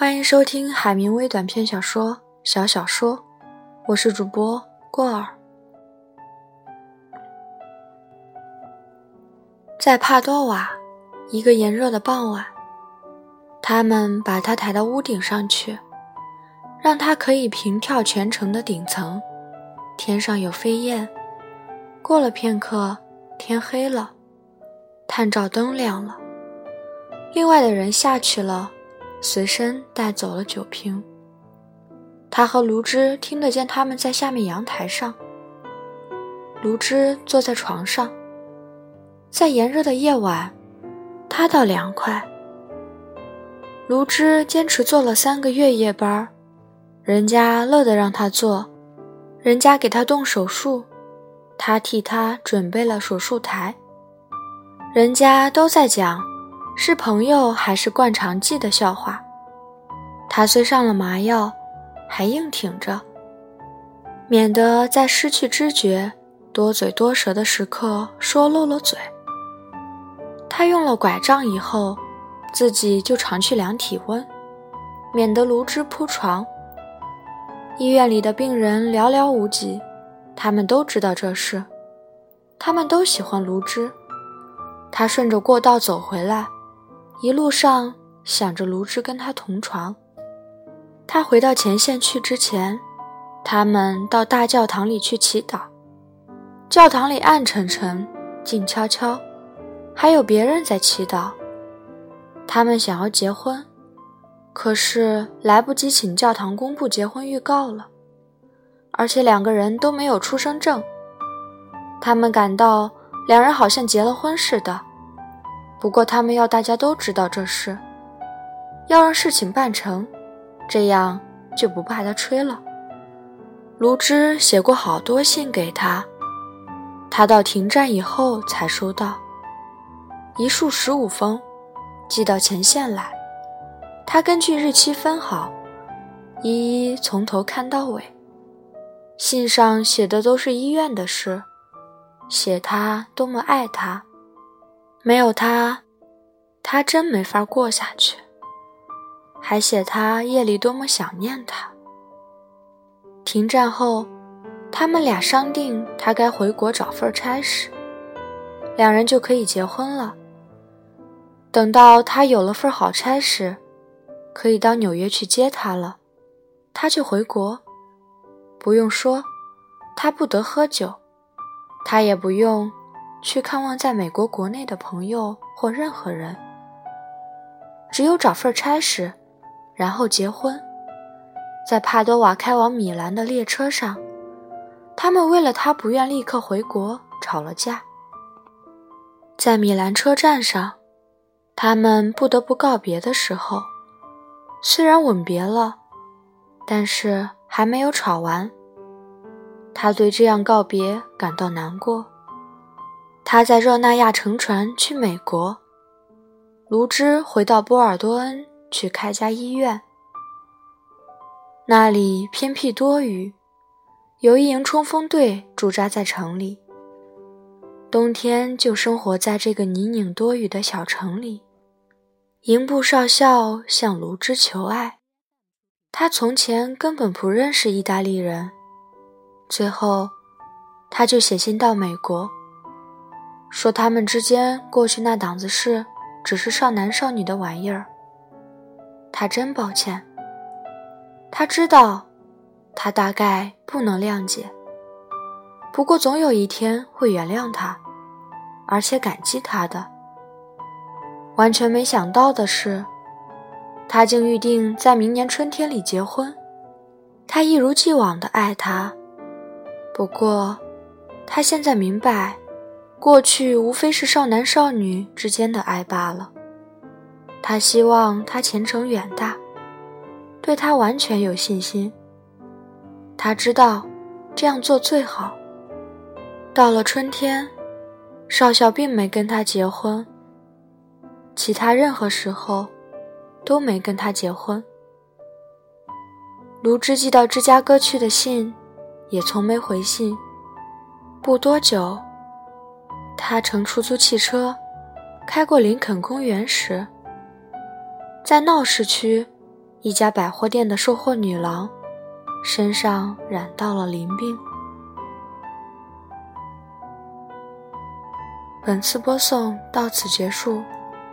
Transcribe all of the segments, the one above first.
欢迎收听海明威短篇小说《小小说》，我是主播过儿。在帕多瓦，一个炎热的傍晚，他们把他抬到屋顶上去，让他可以平眺全城的顶层。天上有飞燕。过了片刻，天黑了，探照灯亮了。另外的人下去了。随身带走了酒瓶。他和卢芝听得见他们在下面阳台上。卢芝坐在床上，在炎热的夜晚，他倒凉快。卢芝坚持做了三个月夜班，人家乐得让他做，人家给他动手术，他替他准备了手术台。人家都在讲。是朋友还是灌肠剂的笑话？他虽上了麻药，还硬挺着，免得在失去知觉、多嘴多舌的时刻说漏了嘴。他用了拐杖以后，自己就常去量体温，免得卢芝铺床。医院里的病人寥寥无几，他们都知道这事，他们都喜欢卢芝。他顺着过道走回来。一路上想着卢芝跟他同床。他回到前线去之前，他们到大教堂里去祈祷。教堂里暗沉沉，静悄悄，还有别人在祈祷。他们想要结婚，可是来不及请教堂公布结婚预告了，而且两个人都没有出生证。他们感到两人好像结了婚似的。不过，他们要大家都知道这事，要让事情办成，这样就不怕他吹了。卢芝写过好多信给他，他到停站以后才收到，一束十五封，寄到前线来。他根据日期分好，一一从头看到尾。信上写的都是医院的事，写他多么爱他。没有他，他真没法过下去。还写他夜里多么想念他。停战后，他们俩商定他该回国找份差事，两人就可以结婚了。等到他有了份好差事，可以到纽约去接他了，他就回国。不用说，他不得喝酒，他也不用。去看望在美国国内的朋友或任何人，只有找份差事，然后结婚。在帕多瓦开往米兰的列车上，他们为了他不愿立刻回国吵了架。在米兰车站上，他们不得不告别的时候，虽然吻别了，但是还没有吵完。他对这样告别感到难过。他在热那亚乘船去美国，卢芝回到波尔多恩去开家医院。那里偏僻多雨，有一营冲锋队驻扎在城里。冬天就生活在这个泥泞多雨的小城里。营部少校向卢芝求爱，他从前根本不认识意大利人，最后他就写信到美国。说他们之间过去那档子事，只是少男少女的玩意儿。他真抱歉。他知道，他大概不能谅解。不过总有一天会原谅他，而且感激他的。完全没想到的是，他竟预定在明年春天里结婚。他一如既往的爱他。不过，他现在明白。过去无非是少男少女之间的爱罢了。他希望他前程远大，对他完全有信心。他知道这样做最好。到了春天，少校并没跟他结婚。其他任何时候，都没跟他结婚。卢芝寄到芝加哥去的信，也从没回信。不多久。他乘出租汽车，开过林肯公园时，在闹市区，一家百货店的售货女郎身上染到了淋病。本次播送到此结束，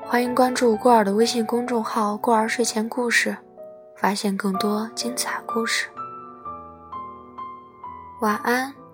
欢迎关注过儿的微信公众号“过儿睡前故事”，发现更多精彩故事。晚安。